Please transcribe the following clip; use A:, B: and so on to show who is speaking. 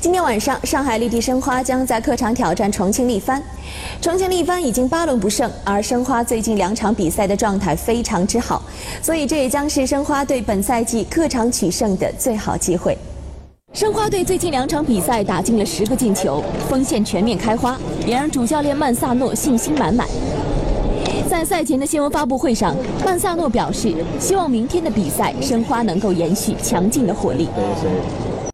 A: 今天晚上上海绿地申花将在客场挑战重庆力帆。重庆力帆已经八轮不胜而申花最近两场比赛的状态非常之好所以这也将是申花队本赛季客场取胜的最好机会。申花队最近两场比赛打进了十个进球锋线全面开花也让主教练曼萨诺信心满满。在赛前的新闻发布会上曼萨诺表示希望明天的比赛申花能够延续强劲的火力。